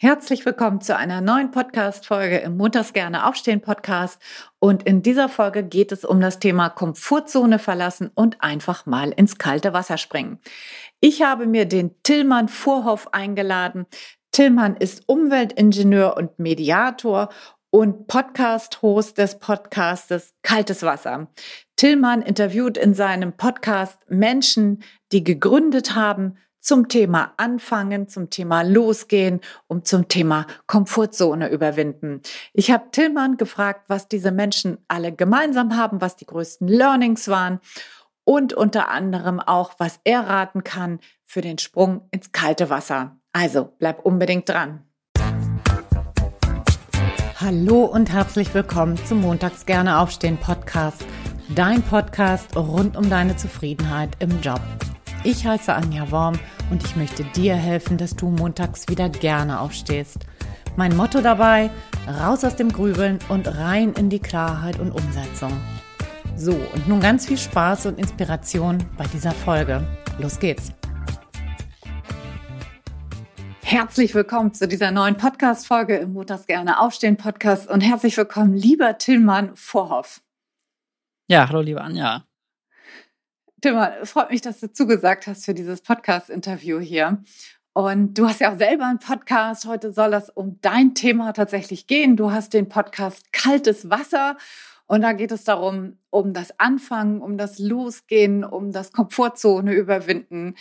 Herzlich willkommen zu einer neuen Podcast-Folge im Montags gerne aufstehen Podcast. Und in dieser Folge geht es um das Thema Komfortzone verlassen und einfach mal ins kalte Wasser springen. Ich habe mir den Tillmann Vorhoff eingeladen. Tillmann ist Umweltingenieur und Mediator und Podcast-Host des Podcastes Kaltes Wasser. Tillmann interviewt in seinem Podcast Menschen, die gegründet haben, zum Thema Anfangen, zum Thema Losgehen und zum Thema Komfortzone überwinden. Ich habe Tillmann gefragt, was diese Menschen alle gemeinsam haben, was die größten Learnings waren und unter anderem auch, was er raten kann für den Sprung ins kalte Wasser. Also bleib unbedingt dran. Hallo und herzlich willkommen zum Montags gerne aufstehen Podcast, dein Podcast rund um deine Zufriedenheit im Job. Ich heiße Anja Worm und ich möchte dir helfen, dass du montags wieder gerne aufstehst. Mein Motto dabei, raus aus dem Grübeln und rein in die Klarheit und Umsetzung. So, und nun ganz viel Spaß und Inspiration bei dieser Folge. Los geht's! Herzlich willkommen zu dieser neuen Podcast-Folge im Montags gerne aufstehen Podcast und herzlich willkommen, lieber Tillmann Vorhoff. Ja, hallo, liebe Anja. Timmer, freut mich, dass du zugesagt hast für dieses Podcast-Interview hier. Und du hast ja auch selber einen Podcast. Heute soll das um dein Thema tatsächlich gehen. Du hast den Podcast Kaltes Wasser. Und da geht es darum, um das Anfangen, um das Losgehen, um das Komfortzone überwinden.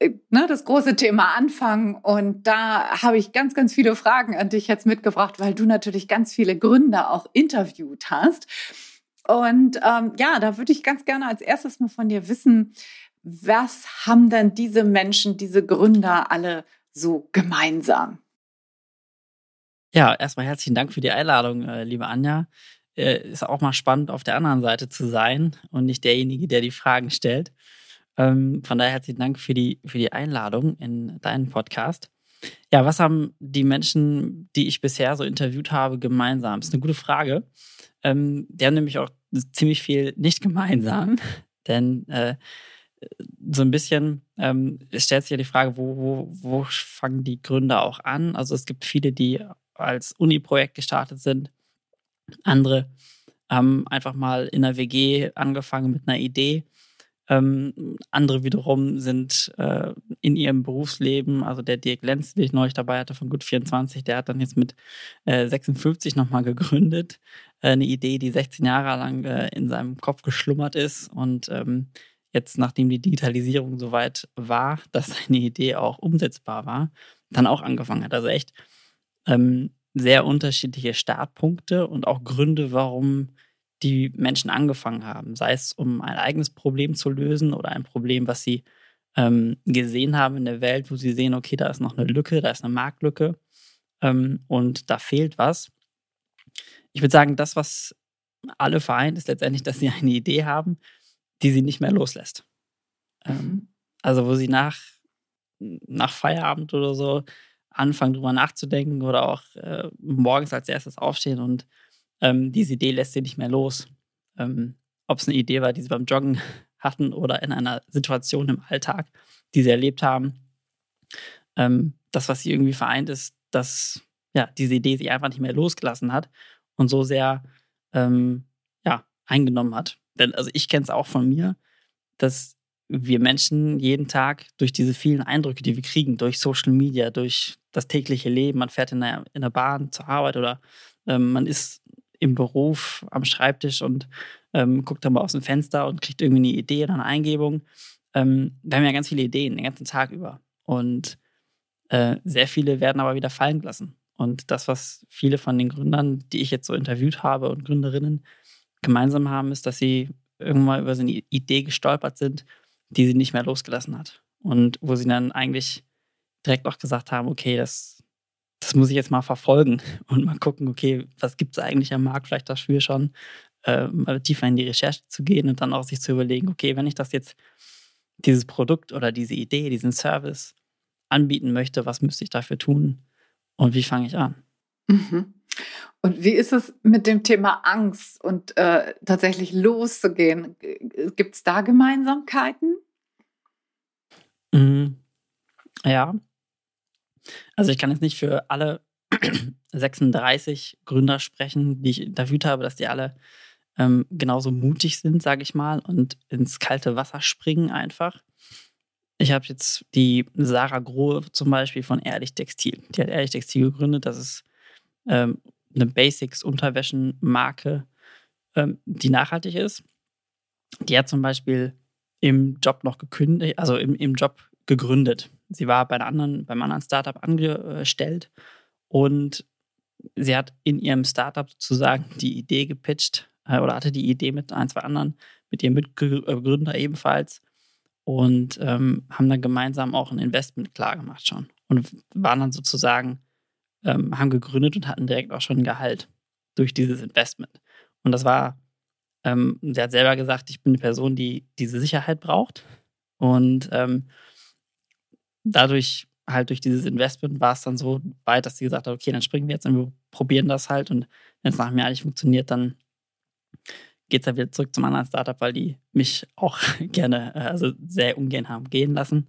Äh, ne, das große Thema Anfangen. Und da habe ich ganz, ganz viele Fragen an dich jetzt mitgebracht, weil du natürlich ganz viele Gründer auch interviewt hast. Und ähm, ja, da würde ich ganz gerne als erstes mal von dir wissen, was haben denn diese Menschen, diese Gründer alle so gemeinsam? Ja, erstmal herzlichen Dank für die Einladung, äh, liebe Anja. Äh, ist auch mal spannend, auf der anderen Seite zu sein und nicht derjenige, der die Fragen stellt. Ähm, von daher herzlichen Dank für die, für die Einladung in deinen Podcast. Ja, was haben die Menschen, die ich bisher so interviewt habe, gemeinsam? Ist eine gute Frage. Ähm, die haben nämlich auch ziemlich viel nicht gemeinsam, denn äh, so ein bisschen ähm, stellt sich ja die Frage, wo, wo, wo fangen die Gründer auch an? Also es gibt viele, die als Uni-Projekt gestartet sind, andere haben einfach mal in einer WG angefangen mit einer Idee ähm, andere wiederum sind äh, in ihrem Berufsleben, also der Dirk Lenz, den ich neulich dabei hatte von Gut 24, der hat dann jetzt mit äh, 56 nochmal gegründet. Äh, eine Idee, die 16 Jahre lang äh, in seinem Kopf geschlummert ist und ähm, jetzt, nachdem die Digitalisierung soweit war, dass seine Idee auch umsetzbar war, dann auch angefangen hat. Also echt ähm, sehr unterschiedliche Startpunkte und auch Gründe, warum die Menschen angefangen haben, sei es um ein eigenes Problem zu lösen oder ein Problem, was sie ähm, gesehen haben in der Welt, wo sie sehen, okay, da ist noch eine Lücke, da ist eine Marktlücke ähm, und da fehlt was. Ich würde sagen, das, was alle vereint, ist letztendlich, dass sie eine Idee haben, die sie nicht mehr loslässt. Ähm, mhm. also wo sie nach, nach Feierabend oder so anfangen, drüber nachzudenken oder auch äh, morgens als erstes aufstehen und ähm, diese Idee lässt sie nicht mehr los. Ähm, Ob es eine Idee war, die sie beim Joggen hatten oder in einer Situation im Alltag, die sie erlebt haben. Ähm, das, was sie irgendwie vereint, ist, dass ja, diese Idee sie einfach nicht mehr losgelassen hat und so sehr ähm, ja, eingenommen hat. Denn also ich kenne es auch von mir, dass wir Menschen jeden Tag durch diese vielen Eindrücke, die wir kriegen, durch Social Media, durch das tägliche Leben, man fährt in der, in der Bahn zur Arbeit oder ähm, man ist im Beruf am Schreibtisch und ähm, guckt dann mal aus dem Fenster und kriegt irgendwie eine Idee oder eine Eingebung. Ähm, wir haben ja ganz viele Ideen den ganzen Tag über. Und äh, sehr viele werden aber wieder fallen gelassen. Und das, was viele von den Gründern, die ich jetzt so interviewt habe und Gründerinnen gemeinsam haben, ist, dass sie irgendwann über so eine Idee gestolpert sind, die sie nicht mehr losgelassen hat. Und wo sie dann eigentlich direkt auch gesagt haben, okay, das das muss ich jetzt mal verfolgen und mal gucken, okay, was gibt es eigentlich am Markt vielleicht dafür schon, äh, mal tiefer in die Recherche zu gehen und dann auch sich zu überlegen, okay, wenn ich das jetzt, dieses Produkt oder diese Idee, diesen Service anbieten möchte, was müsste ich dafür tun und wie fange ich an? Mhm. Und wie ist es mit dem Thema Angst und äh, tatsächlich loszugehen? Gibt es da Gemeinsamkeiten? Mhm. Ja, Also ich kann jetzt nicht für alle 36 Gründer sprechen, die ich interviewt habe, dass die alle ähm, genauso mutig sind, sage ich mal, und ins kalte Wasser springen einfach. Ich habe jetzt die Sarah Grohe zum Beispiel von Ehrlich Textil. Die hat Ehrlich Textil gegründet. Das ist ähm, eine Basics-Unterwäschenmarke, ähm, die nachhaltig ist. Die hat zum Beispiel im Job noch gekündigt, also im, im Job gegründet. Sie war bei anderen, beim anderen Startup angestellt und sie hat in ihrem Startup sozusagen die Idee gepitcht äh, oder hatte die Idee mit ein, zwei anderen, mit ihrem Mitgründer ebenfalls und ähm, haben dann gemeinsam auch ein Investment klargemacht schon und waren dann sozusagen, ähm, haben gegründet und hatten direkt auch schon ein Gehalt durch dieses Investment. Und das war, ähm, sie hat selber gesagt, ich bin eine Person, die diese Sicherheit braucht und ähm, dadurch halt durch dieses Investment war es dann so weit, dass sie gesagt hat, okay, dann springen wir jetzt und wir probieren das halt und wenn es nach mir eigentlich funktioniert, dann geht es ja wieder zurück zum anderen Startup, weil die mich auch gerne, äh, also sehr ungern haben gehen lassen.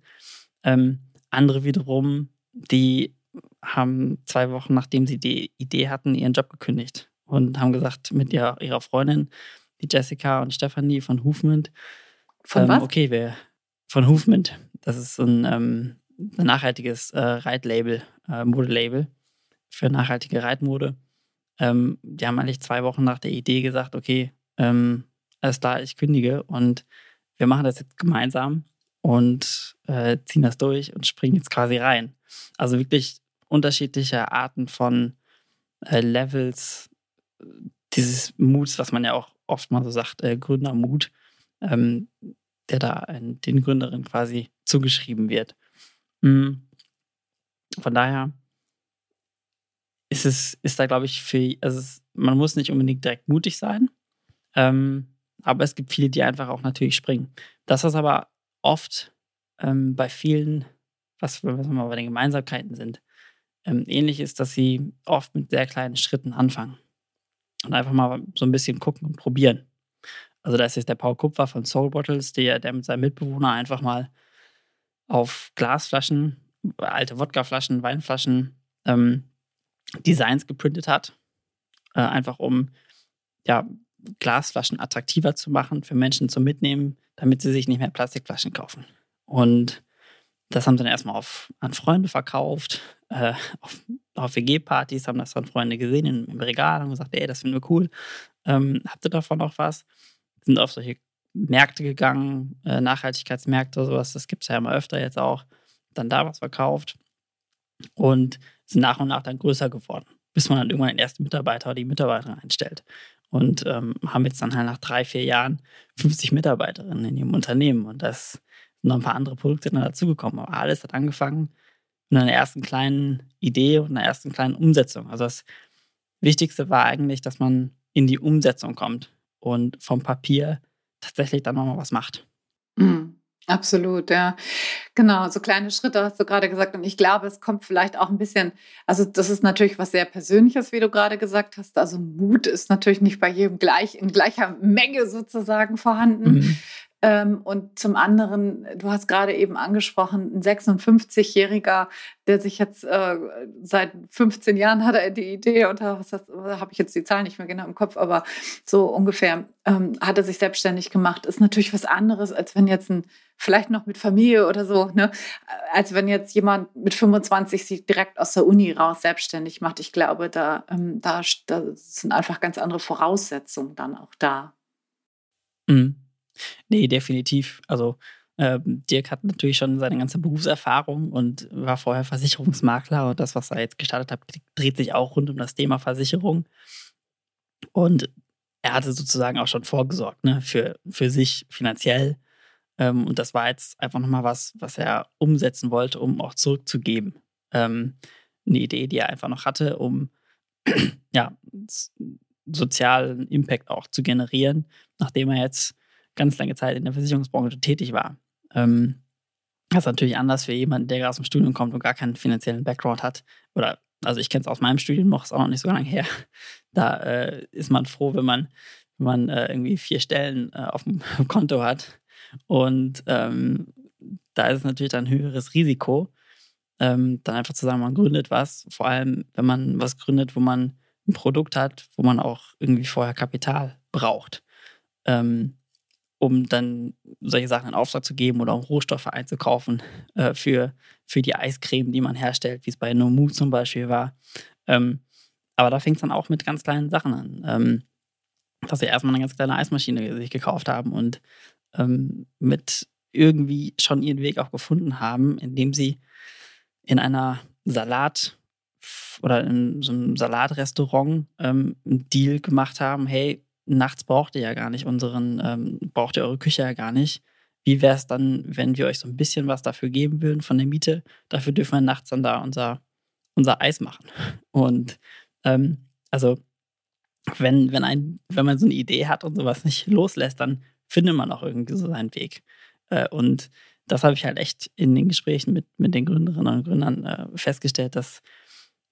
Ähm, andere wiederum, die haben zwei Wochen, nachdem sie die Idee hatten, ihren Job gekündigt und haben gesagt mit ihrer, ihrer Freundin, die Jessica und Stephanie von Movement, von ähm, was? Okay, wir von Movement. Das ist ein, ähm, ein nachhaltiges äh, Reitlabel, äh, Modelabel für nachhaltige Reitmode. Ähm, die haben eigentlich zwei Wochen nach der Idee gesagt, okay, ähm, alles klar, ich kündige und wir machen das jetzt gemeinsam und äh, ziehen das durch und springen jetzt quasi rein. Also wirklich unterschiedliche Arten von äh, Levels dieses Muts, was man ja auch oft mal so sagt, äh, Gründermut, ähm, der da ein, den Gründerinnen quasi zugeschrieben wird. Mhm. Von daher ist es, ist da, glaube ich, für, also es, man muss nicht unbedingt direkt mutig sein, ähm, aber es gibt viele, die einfach auch natürlich springen. Das, was aber oft ähm, bei vielen, was, wir mal bei den Gemeinsamkeiten sind, ähm, ähnlich ist, dass sie oft mit sehr kleinen Schritten anfangen und einfach mal so ein bisschen gucken und probieren. Also da ist jetzt der Paul Kupfer von Soul Bottles, der, der mit seinem Mitbewohner einfach mal auf Glasflaschen, alte Wodkaflaschen, Weinflaschen ähm, Designs geprintet hat. Äh, einfach um ja, Glasflaschen attraktiver zu machen für Menschen zum Mitnehmen, damit sie sich nicht mehr Plastikflaschen kaufen. Und das haben sie dann erstmal auf, an Freunde verkauft, äh, auf, auf WG-Partys haben das dann Freunde gesehen im, im Regal und gesagt, ey, das finden wir cool. Ähm, habt ihr davon noch was? Sind auf solche Märkte gegangen, äh, Nachhaltigkeitsmärkte, sowas, das gibt es ja immer öfter jetzt auch. Dann da was verkauft und sind nach und nach dann größer geworden, bis man dann irgendwann den ersten Mitarbeiter oder die Mitarbeiterin einstellt und ähm, haben jetzt dann halt nach drei, vier Jahren 50 Mitarbeiterinnen in ihrem Unternehmen und das sind noch ein paar andere Produkte dann dazugekommen. Aber alles hat angefangen mit einer ersten kleinen Idee und einer ersten kleinen Umsetzung. Also das Wichtigste war eigentlich, dass man in die Umsetzung kommt und vom Papier tatsächlich dann nochmal was macht. Mhm. Absolut, ja. Genau, so kleine Schritte hast du gerade gesagt. Und ich glaube, es kommt vielleicht auch ein bisschen, also das ist natürlich was sehr Persönliches, wie du gerade gesagt hast. Also Mut ist natürlich nicht bei jedem gleich in gleicher Menge sozusagen vorhanden. Mhm. Ähm, und zum anderen, du hast gerade eben angesprochen, ein 56-Jähriger, der sich jetzt äh, seit 15 Jahren hat er die Idee und was habe ich jetzt die Zahl nicht mehr genau im Kopf, aber so ungefähr ähm, hat er sich selbstständig gemacht. Ist natürlich was anderes, als wenn jetzt ein vielleicht noch mit Familie oder so, ne? als wenn jetzt jemand mit 25 sich direkt aus der Uni raus selbstständig macht. Ich glaube, da, ähm, da, da sind einfach ganz andere Voraussetzungen dann auch da. Mhm. Nee, definitiv. Also äh, Dirk hat natürlich schon seine ganze Berufserfahrung und war vorher Versicherungsmakler und das, was er jetzt gestartet hat, dreht sich auch rund um das Thema Versicherung. Und er hatte sozusagen auch schon vorgesorgt ne, für, für sich finanziell. Ähm, und das war jetzt einfach nochmal was, was er umsetzen wollte, um auch zurückzugeben. Ähm, eine Idee, die er einfach noch hatte, um ja, sozialen Impact auch zu generieren, nachdem er jetzt ganz lange Zeit in der Versicherungsbranche tätig war. Ähm, das ist natürlich anders für jemanden, der gerade aus dem Studium kommt und gar keinen finanziellen Background hat. Oder, also ich kenne es aus meinem Studium noch, ist auch noch nicht so lange her. Da äh, ist man froh, wenn man, wenn man äh, irgendwie vier Stellen äh, auf dem Konto hat. Und ähm, da ist es natürlich dann ein höheres Risiko. ähm, dann einfach zu sagen, man gründet was. Vor allem, wenn man was gründet, wo man ein Produkt hat, wo man auch irgendwie vorher Kapital braucht, ähm, um dann solche Sachen in Auftrag zu geben oder um Rohstoffe einzukaufen äh, für, für die Eiscreme, die man herstellt, wie es bei Nomu zum Beispiel war. Ähm, aber da fängt es dann auch mit ganz kleinen Sachen an. Ähm, dass sie erstmal eine ganz kleine Eismaschine sich gekauft haben und ähm, mit irgendwie schon ihren Weg auch gefunden haben, indem sie in einer Salat- oder in so einem Salatrestaurant ähm, einen Deal gemacht haben, hey, nachts braucht ihr ja gar nicht unseren, ähm, braucht ihr eure Küche ja gar nicht. Wie wäre es dann, wenn wir euch so ein bisschen was dafür geben würden von der Miete? Dafür dürfen wir nachts dann da unser, unser Eis machen. Und ähm, also wenn, wenn, ein, wenn man so eine Idee hat und sowas nicht loslässt, dann findet man auch irgendwie so seinen Weg. Äh, und das habe ich halt echt in den Gesprächen mit, mit den Gründerinnen und Gründern äh, festgestellt, dass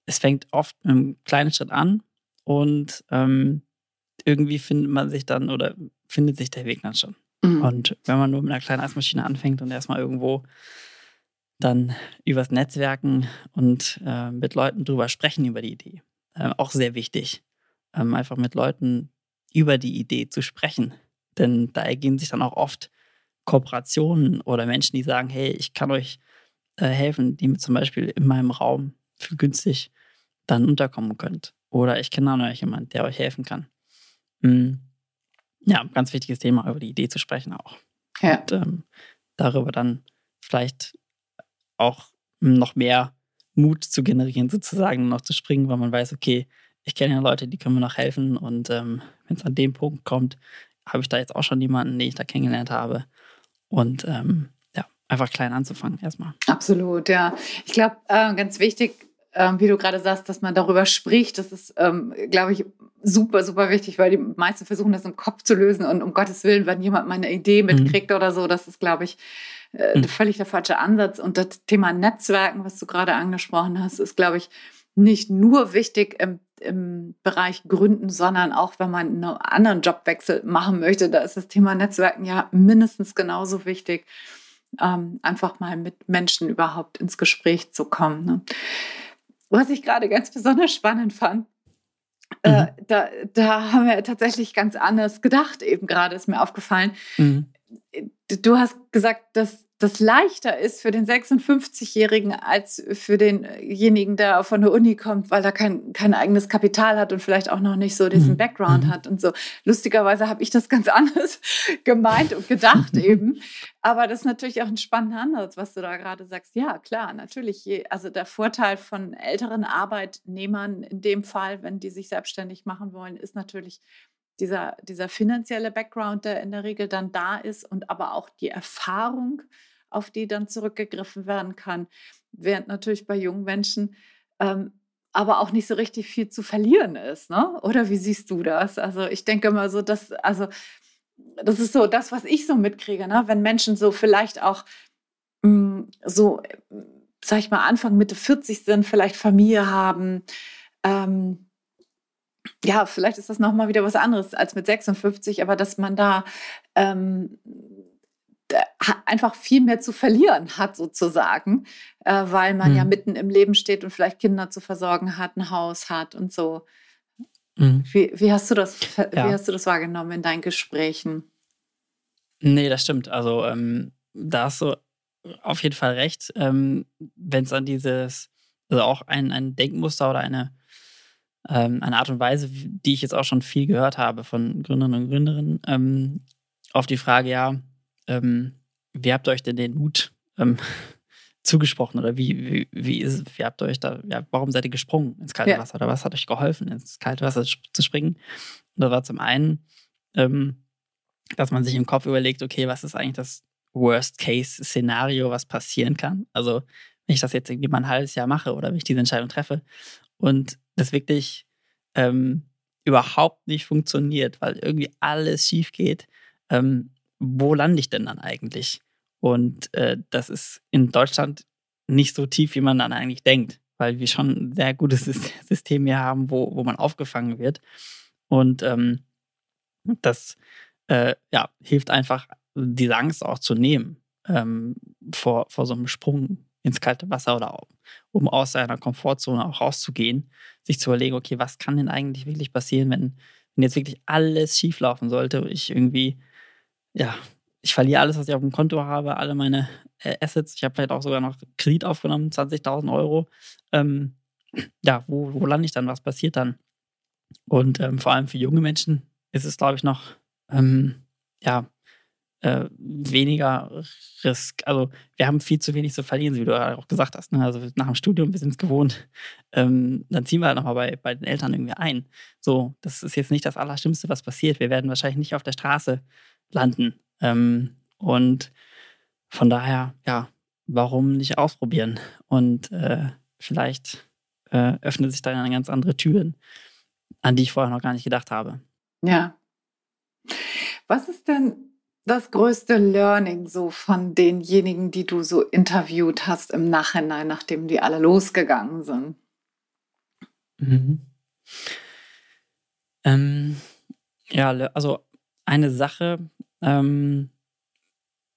es fängt oft mit einem kleinen Schritt an und ähm, irgendwie findet man sich dann oder findet sich der Weg dann schon. Mhm. Und wenn man nur mit einer kleinen Eismaschine anfängt und erstmal irgendwo dann übers Netzwerken und äh, mit Leuten drüber sprechen über die Idee, äh, auch sehr wichtig, ähm, einfach mit Leuten über die Idee zu sprechen. Denn da ergeben sich dann auch oft Kooperationen oder Menschen, die sagen, hey, ich kann euch äh, helfen, die mir zum Beispiel in meinem Raum für günstig dann unterkommen könnt. Oder ich kenne euch jemanden, der euch helfen kann. Mhm. Ja, ganz wichtiges Thema, über die Idee zu sprechen auch. Ja. Und ähm, darüber dann vielleicht auch noch mehr Mut zu generieren, sozusagen noch zu springen, weil man weiß, okay, ich kenne ja Leute, die können mir noch helfen. Und ähm, wenn es an dem Punkt kommt, habe ich da jetzt auch schon jemanden, den ich da kennengelernt habe. Und ähm, ja, einfach klein anzufangen erstmal. Absolut, ja. Ich glaube, äh, ganz wichtig, äh, wie du gerade sagst, dass man darüber spricht, das ist, ähm, glaube ich, super, super wichtig, weil die meisten versuchen, das im Kopf zu lösen. Und um Gottes Willen, wenn jemand meine Idee mhm. mitkriegt mhm. oder so, das ist, glaube ich, äh, mhm. völlig der falsche Ansatz. Und das Thema Netzwerken, was du gerade angesprochen hast, ist, glaube ich, nicht nur wichtig im im Bereich Gründen, sondern auch wenn man einen anderen Jobwechsel machen möchte, da ist das Thema Netzwerken ja mindestens genauso wichtig, ähm, einfach mal mit Menschen überhaupt ins Gespräch zu kommen. Ne? Was ich gerade ganz besonders spannend fand, mhm. äh, da, da haben wir tatsächlich ganz anders gedacht, eben gerade ist mir aufgefallen. Mhm. Du hast gesagt, dass das leichter ist für den 56-Jährigen als für denjenigen, der von der Uni kommt, weil er kein, kein eigenes Kapital hat und vielleicht auch noch nicht so diesen mhm. Background mhm. hat und so. Lustigerweise habe ich das ganz anders gemeint und gedacht eben. Aber das ist natürlich auch ein spannender Ansatz, was du da gerade sagst. Ja, klar, natürlich. Je, also der Vorteil von älteren Arbeitnehmern in dem Fall, wenn die sich selbstständig machen wollen, ist natürlich, dieser, dieser finanzielle Background, der in der Regel dann da ist und aber auch die Erfahrung, auf die dann zurückgegriffen werden kann. Während natürlich bei jungen Menschen ähm, aber auch nicht so richtig viel zu verlieren ist. Ne? Oder wie siehst du das? Also ich denke immer so, dass, also das ist so das, was ich so mitkriege, ne? wenn Menschen so vielleicht auch mh, hm, so, sag ich mal, Anfang, Mitte 40 sind, vielleicht Familie haben, ähm, ja, vielleicht ist das nochmal wieder was anderes als mit 56, aber dass man da ähm, einfach viel mehr zu verlieren hat, sozusagen, äh, weil man mhm. ja mitten im Leben steht und vielleicht Kinder zu versorgen hat, ein Haus hat und so. Mhm. Wie, wie, hast du das, ja. wie hast du das wahrgenommen in deinen Gesprächen? Nee, das stimmt. Also ähm, da hast du auf jeden Fall recht. Ähm, Wenn es an dieses, also auch ein, ein Denkmuster oder eine ähm, eine Art und Weise, die ich jetzt auch schon viel gehört habe von Gründern und Gründerinnen, ähm, auf die Frage, ja, ähm, wie habt ihr euch denn den Mut ähm, zugesprochen oder wie, wie, wie, ist, wie habt ihr euch da, ja, warum seid ihr gesprungen ins kalte ja. Wasser oder was hat euch geholfen, ins kalte Wasser zu springen? Und das war zum einen, ähm, dass man sich im Kopf überlegt, okay, was ist eigentlich das Worst-Case-Szenario, was passieren kann? Also, wenn ich das jetzt irgendwie mal ein halbes Jahr mache oder wenn ich diese Entscheidung treffe und das wirklich ähm, überhaupt nicht funktioniert, weil irgendwie alles schief geht, ähm, wo lande ich denn dann eigentlich? Und äh, das ist in Deutschland nicht so tief, wie man dann eigentlich denkt, weil wir schon ein sehr gutes System hier haben, wo, wo man aufgefangen wird. Und ähm, das äh, ja, hilft einfach, diese Angst auch zu nehmen ähm, vor, vor so einem Sprung ins kalte Wasser oder um aus seiner Komfortzone auch rauszugehen, sich zu überlegen, okay, was kann denn eigentlich wirklich passieren, wenn, wenn jetzt wirklich alles schieflaufen sollte ich irgendwie, ja, ich verliere alles, was ich auf dem Konto habe, alle meine äh, Assets. Ich habe vielleicht auch sogar noch Kredit aufgenommen, 20.000 Euro. Ähm, ja, wo, wo lande ich dann? Was passiert dann? Und ähm, vor allem für junge Menschen ist es, glaube ich, noch ähm, ja, äh, weniger Risk. Also wir haben viel zu wenig zu verlieren, wie du auch gesagt hast. Ne? Also nach dem Studium, wir sind es gewohnt, ähm, dann ziehen wir halt nochmal bei, bei den Eltern irgendwie ein. So, das ist jetzt nicht das Allerschlimmste, was passiert. Wir werden wahrscheinlich nicht auf der Straße landen. Ähm, und von daher, ja, warum nicht ausprobieren? Und äh, vielleicht äh, öffnet sich dann ganz andere Türen, an die ich vorher noch gar nicht gedacht habe. Ja. Was ist denn das größte Learning so von denjenigen, die du so interviewt hast im Nachhinein, nachdem die alle losgegangen sind? Mhm. Ähm, ja, also eine Sache, ähm,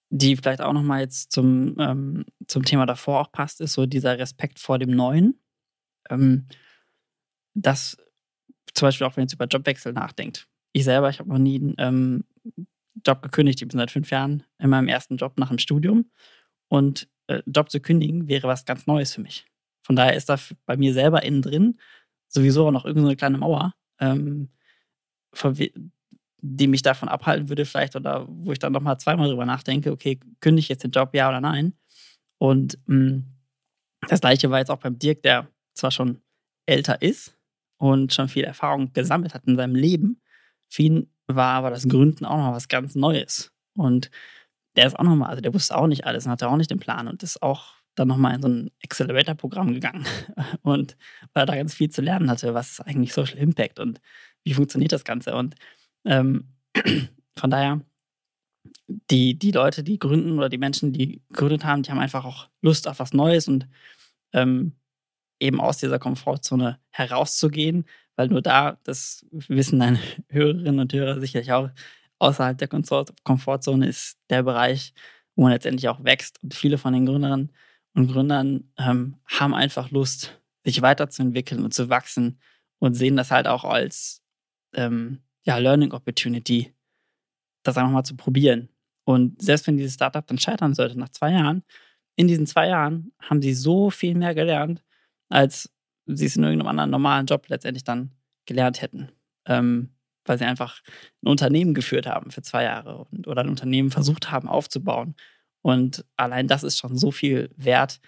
die vielleicht auch nochmal jetzt zum, ähm, zum Thema davor auch passt, ist so dieser Respekt vor dem Neuen. Ähm, das zum Beispiel auch, wenn ihr jetzt über Jobwechsel nachdenkt. Ich selber, ich habe noch nie ähm, Job gekündigt. Ich bin seit fünf Jahren in meinem ersten Job nach dem Studium. Und äh, Job zu kündigen wäre was ganz Neues für mich. Von daher ist da bei mir selber innen drin sowieso auch noch irgendeine kleine Mauer, ähm, die mich davon abhalten würde, vielleicht, oder wo ich dann nochmal zweimal drüber nachdenke, okay, kündige ich jetzt den Job, ja oder nein? Und mh, mm, das gleiche war jetzt auch beim Dirk, der zwar schon älter ist und schon viel Erfahrung gesammelt hat in seinem Leben. Für ihn war aber das Gründen auch noch was ganz Neues. Und der ist auch nochmal, also der wusste auch nicht alles und hatte auch nicht den Plan und ist auch dann nochmal in so ein Accelerator-Programm gegangen. Und weil er da ganz viel zu lernen hatte, was ist eigentlich Social Impact und wie funktioniert das Ganze. Und ähm, von daher, die, die Leute, die gründen oder die Menschen, die gegründet haben, die haben einfach auch Lust auf was Neues und ähm, eben aus dieser Komfortzone herauszugehen, weil nur da, das wissen deine Hörerinnen und Hörer sicherlich auch, außerhalb der Komfortzone ist der Bereich, wo man letztendlich auch wächst. Und viele von den Gründerinnen und Gründern ähm, haben einfach Lust, sich weiterzuentwickeln und zu wachsen und sehen das halt auch als ähm, ja, Learning Opportunity, das einfach mal zu probieren. Und selbst wenn dieses Startup dann scheitern sollte nach zwei Jahren, in diesen zwei Jahren haben sie so viel mehr gelernt, als sie es in irgendeinem anderen normalen Job letztendlich dann gelernt hätten. Ähm, weil sie einfach ein Unternehmen geführt haben für zwei Jahre und, oder ein Unternehmen versucht haben aufzubauen. Und allein das ist schon so viel wert,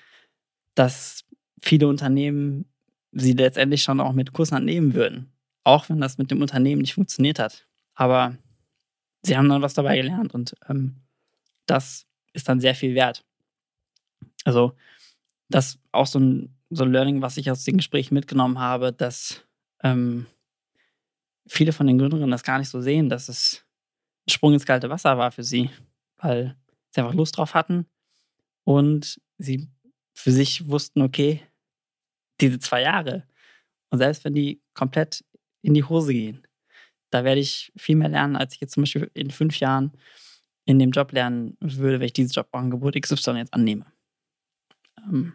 dass viele Unternehmen sie letztendlich schon auch mit Kusshand nehmen würden. Auch wenn das mit dem Unternehmen nicht funktioniert hat. Aber sie haben dann was dabei gelernt und ähm, das ist dann sehr viel wert. Also, das ist auch so ein so ein Learning, was ich aus den Gesprächen mitgenommen habe, dass ähm, viele von den Gründerinnen das gar nicht so sehen, dass es ein Sprung ins kalte Wasser war für sie, weil sie einfach Lust drauf hatten und sie für sich wussten, okay, diese zwei Jahre und selbst wenn die komplett in die Hose gehen, da werde ich viel mehr lernen, als ich jetzt zum Beispiel in fünf Jahren in dem Job lernen würde, wenn ich dieses Jobangebot XY jetzt annehme. Ähm.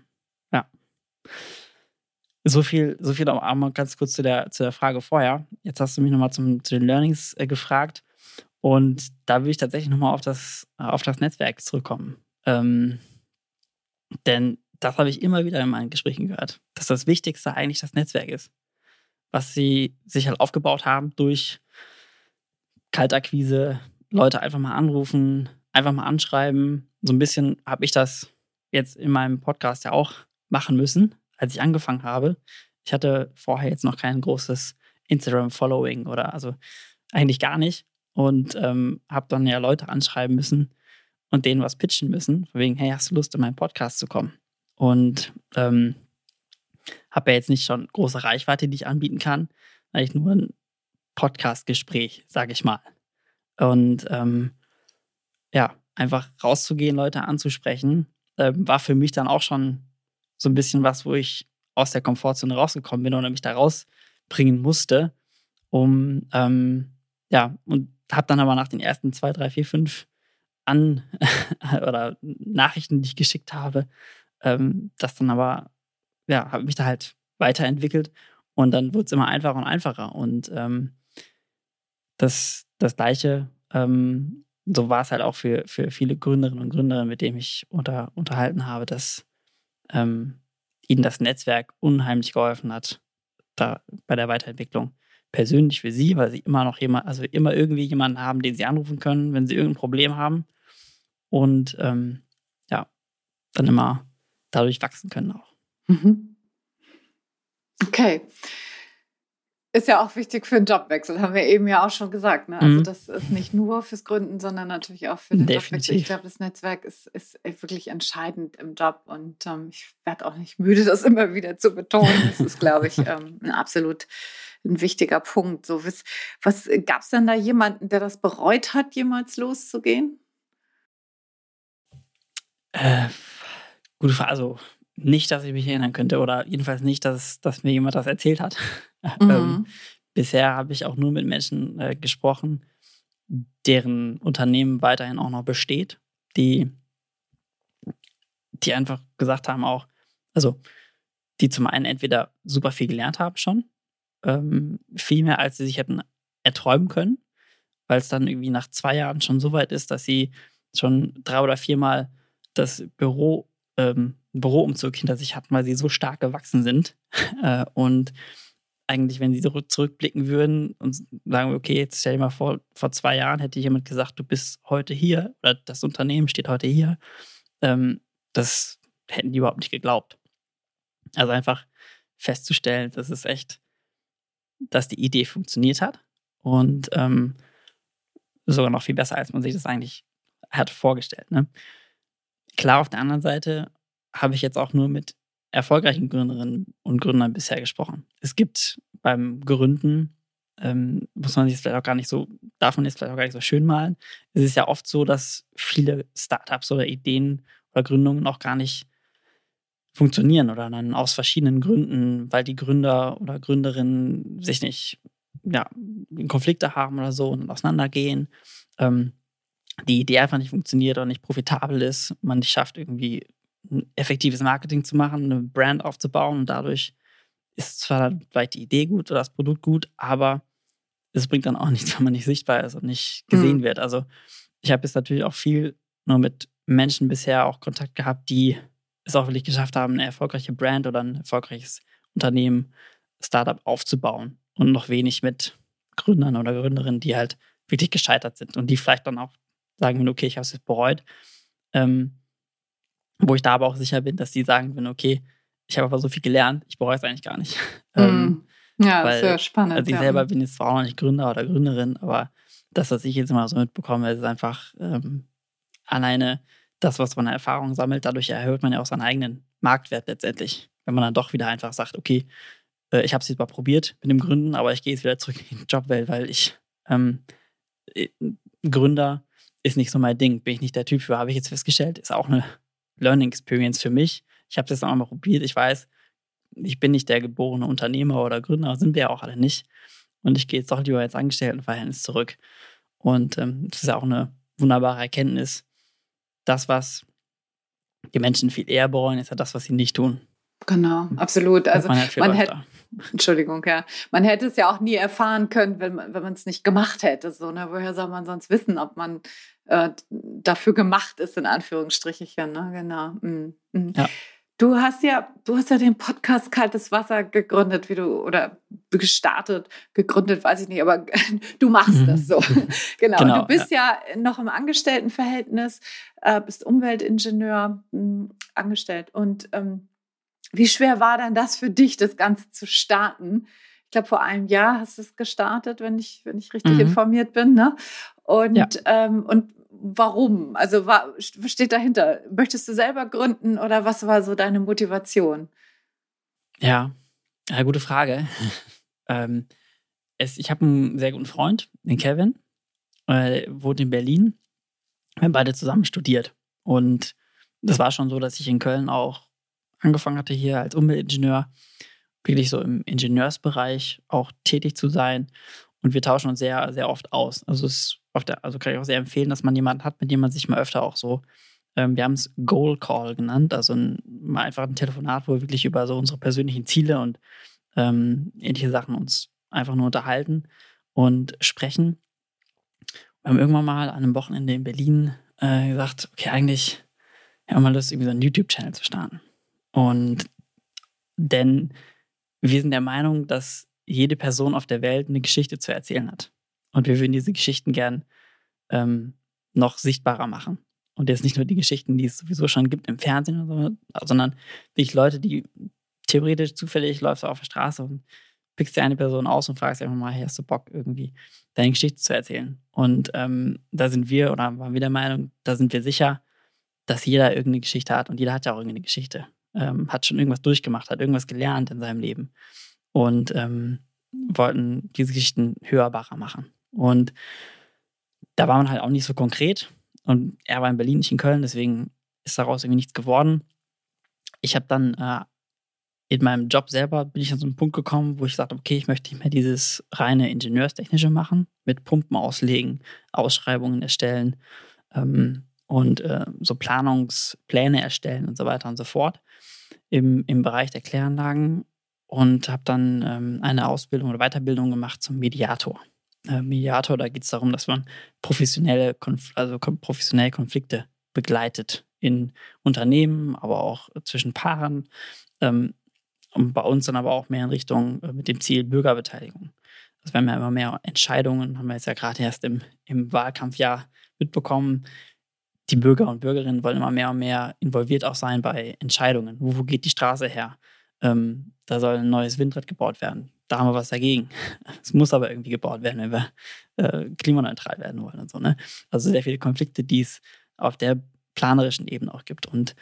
So viel, so viel auch mal ganz kurz zu der, zu der Frage vorher. Jetzt hast du mich nochmal zu den Learnings äh, gefragt. Und da will ich tatsächlich nochmal auf das, auf das Netzwerk zurückkommen. Ähm, denn das habe ich immer wieder in meinen Gesprächen gehört, dass das Wichtigste eigentlich das Netzwerk ist. Was sie sich halt aufgebaut haben durch Kaltakquise, Leute einfach mal anrufen, einfach mal anschreiben. So ein bisschen habe ich das jetzt in meinem Podcast ja auch machen müssen, als ich angefangen habe. Ich hatte vorher jetzt noch kein großes Instagram-Following oder also eigentlich gar nicht und ähm, habe dann ja Leute anschreiben müssen und denen was pitchen müssen, wegen, hey, hast du Lust, in meinen Podcast zu kommen? Und ähm, habe ja jetzt nicht schon große Reichweite, die ich anbieten kann, eigentlich nur ein Podcast-Gespräch, sage ich mal. Und ähm, ja, einfach rauszugehen, Leute anzusprechen, äh, war für mich dann auch schon so ein bisschen was, wo ich aus der Komfortzone rausgekommen bin oder mich da rausbringen musste, um ähm, ja, und habe dann aber nach den ersten zwei, drei, vier, fünf an oder Nachrichten, die ich geschickt habe, ähm, das dann aber, ja, habe mich da halt weiterentwickelt und dann wurde es immer einfacher und einfacher. Und ähm, das, das Gleiche, ähm, so war es halt auch für, für viele Gründerinnen und Gründer, mit denen ich unter, unterhalten habe, dass ähm, ihnen das Netzwerk unheimlich geholfen hat da bei der Weiterentwicklung. Persönlich für sie, weil sie immer noch jemand, also immer irgendwie jemanden haben, den sie anrufen können, wenn sie irgendein Problem haben. Und ähm, ja, dann immer dadurch wachsen können auch. Mhm. Okay. Ist ja auch wichtig für einen Jobwechsel, haben wir eben ja auch schon gesagt. Ne? Also mhm. das ist nicht nur fürs Gründen, sondern natürlich auch für den Definitiv. Jobwechsel. Ich glaube, das Netzwerk ist, ist wirklich entscheidend im Job und ähm, ich werde auch nicht müde, das immer wieder zu betonen. Das ist, glaube ich, ähm, ein absolut ein wichtiger Punkt. So, was was gab es denn da jemanden, der das bereut hat, jemals loszugehen? Äh, gute Frage. Also nicht, dass ich mich erinnern könnte oder jedenfalls nicht, dass, dass mir jemand das erzählt hat. Mhm. ähm, bisher habe ich auch nur mit Menschen äh, gesprochen, deren Unternehmen weiterhin auch noch besteht, die, die einfach gesagt haben auch, also die zum einen entweder super viel gelernt haben schon, ähm, viel mehr als sie sich hätten erträumen können, weil es dann irgendwie nach zwei Jahren schon so weit ist, dass sie schon drei oder viermal das Büro ähm, Büroumzug hinter sich hatten, weil sie so stark gewachsen sind. Äh, und eigentlich, wenn sie zurückblicken würden und sagen, okay, jetzt stell dir mal vor, vor zwei Jahren hätte jemand gesagt, du bist heute hier oder das Unternehmen steht heute hier, ähm, das hätten die überhaupt nicht geglaubt. Also einfach festzustellen, dass es echt, dass die Idee funktioniert hat und ähm, sogar noch viel besser, als man sich das eigentlich hat vorgestellt. Ne? Klar, auf der anderen Seite habe ich jetzt auch nur mit erfolgreichen Gründerinnen und Gründern bisher gesprochen. Es gibt beim Gründen, ähm, muss man sich vielleicht auch gar nicht so, darf man jetzt vielleicht auch gar nicht so schön malen. Es ist ja oft so, dass viele Startups oder Ideen oder Gründungen auch gar nicht funktionieren oder dann aus verschiedenen Gründen, weil die Gründer oder Gründerinnen sich nicht, ja, Konflikte haben oder so und auseinandergehen. Ähm, die Idee einfach nicht funktioniert oder nicht profitabel ist, man nicht schafft, irgendwie effektives Marketing zu machen, eine Brand aufzubauen und dadurch ist zwar vielleicht die Idee gut oder das Produkt gut, aber es bringt dann auch nichts, wenn man nicht sichtbar ist und nicht gesehen mhm. wird. Also ich habe jetzt natürlich auch viel nur mit Menschen bisher auch Kontakt gehabt, die es auch wirklich geschafft haben, eine erfolgreiche Brand oder ein erfolgreiches Unternehmen, Startup aufzubauen und noch wenig mit Gründern oder Gründerinnen, die halt wirklich gescheitert sind und die vielleicht dann auch sagen, okay, ich habe es jetzt bereut. Ähm, wo ich da aber auch sicher bin, dass die sagen würden, okay, ich habe aber so viel gelernt, ich bereue es eigentlich gar nicht. Mm. ja, weil, sehr spannend. Also ich ja. selber bin jetzt zwar auch noch nicht Gründer oder Gründerin, aber das, was ich jetzt immer so mitbekomme, ist einfach ähm, alleine das, was man an Erfahrung sammelt. Dadurch erhöht man ja auch seinen eigenen Marktwert letztendlich. Wenn man dann doch wieder einfach sagt, okay, äh, ich habe es jetzt mal probiert mit dem Gründen, aber ich gehe jetzt wieder zurück in die Jobwelt, weil ich ähm, äh, Gründer ist nicht so mein Ding. Bin ich nicht der Typ für, habe ich jetzt festgestellt. Ist auch eine Learning Experience für mich. Ich habe das auch mal probiert. Ich weiß, ich bin nicht der geborene Unternehmer oder Gründer, sind wir ja auch alle nicht. Und ich gehe jetzt doch lieber ins Angestelltenverhältnis zurück. Und ähm, das ist ja auch eine wunderbare Erkenntnis. Das, was die Menschen viel eher bereuen, ist ja das, was sie nicht tun. Genau, absolut. Also man, man hätte, Entschuldigung, ja, man hätte es ja auch nie erfahren können, wenn man wenn man es nicht gemacht hätte. So, ne? Woher soll man sonst wissen, ob man äh, dafür gemacht ist, in Anführungsstrichen. Ne? Genau. Mhm. Mhm. Ja. Du hast ja, du hast ja den Podcast Kaltes Wasser gegründet, wie du, oder gestartet, gegründet, weiß ich nicht, aber du machst mhm. das so. genau. genau. Du bist ja. ja. noch im Angestelltenverhältnis, äh, bist Umweltingenieur mh, hm, angestellt. Und ähm, wie schwer war denn das für dich, das Ganze zu starten? Ich glaube, vor einem Jahr hast du es gestartet, wenn ich, wenn ich richtig mhm. informiert bin. Ne? Und, ja. ähm, und warum? Also was steht dahinter? Möchtest du selber gründen oder was war so deine Motivation? Ja, ja gute Frage. ähm, es, ich habe einen sehr guten Freund, den Kevin, äh, wohnt in Berlin. Wir haben beide zusammen studiert. Und das war schon so, dass ich in Köln auch angefangen hatte, hier als Umweltingenieur, wirklich so im Ingenieursbereich auch tätig zu sein. Und wir tauschen uns sehr, sehr oft aus. Also es der, also kann ich auch sehr empfehlen, dass man jemanden hat, mit dem man sich mal öfter auch so Ähm, wir haben es Goal Call genannt, also ein, mal einfach ein Telefonat, wo wir wirklich über so unsere persönlichen Ziele und ähm, ähnliche Sachen uns einfach nur unterhalten und sprechen. Wir haben irgendwann mal an einem Wochenende in Berlin äh, gesagt, okay, eigentlich haben wir mal Lust, irgendwie so einen YouTube-Channel zu starten. Und denn wir sind der Meinung, dass jede Person auf der Welt eine Geschichte zu erzählen hat. Und wir würden diese Geschichten gern ähm, noch sichtbarer machen. Und jetzt nicht nur die Geschichten, die es sowieso schon gibt im Fernsehen, so, sondern wirklich Leute, die theoretisch zufällig läufst du auf der Straße und pickst dir eine Person aus und fragst einfach mal, hey, hast du Bock, irgendwie deine Geschichte zu erzählen? Und ähm, da sind wir, oder waren wir der Meinung, da sind wir sicher, dass jeder irgendeine Geschichte hat und jeder hat ja auch irgendeine Geschichte. Ähm, hat schon irgendwas durchgemacht, hat irgendwas gelernt in seinem Leben. Und ähm, wollten diese Geschichten hörbarer machen. Und da war man halt auch nicht so konkret. Und er war in Berlin, nicht in Köln, deswegen ist daraus irgendwie nichts geworden. Ich habe dann äh, in meinem Job selber bin ich an so einen Punkt gekommen, wo ich sagte, okay, ich möchte nicht mehr dieses reine Ingenieurstechnische machen, mit Pumpen auslegen, Ausschreibungen erstellen ähm, und äh, so Planungspläne erstellen und so weiter und so fort im, im Bereich der Kläranlagen und habe dann ähm, eine Ausbildung oder Weiterbildung gemacht zum Mediator. Äh, Mediator, da geht es darum, dass man professionelle, Konf also professionelle Konflikte begleitet in Unternehmen, aber auch zwischen Paaren. Ähm, und bei uns dann aber auch mehr in Richtung äh, mit dem Ziel Bürgerbeteiligung. Also wir haben ja immer mehr Entscheidungen, haben wir jetzt ja gerade erst im, im Wahlkampfjahr mitbekommen. Die Bürger und Bürgerinnen wollen immer mehr und mehr involviert auch sein bei Entscheidungen. Wo, wo geht die Straße her? Ähm, da soll ein neues Windrad gebaut werden. Da haben wir was dagegen. Es muss aber irgendwie gebaut werden, wenn wir äh, klimaneutral werden wollen und so. Ne? Also sehr viele Konflikte, die es auf der planerischen Ebene auch gibt. Und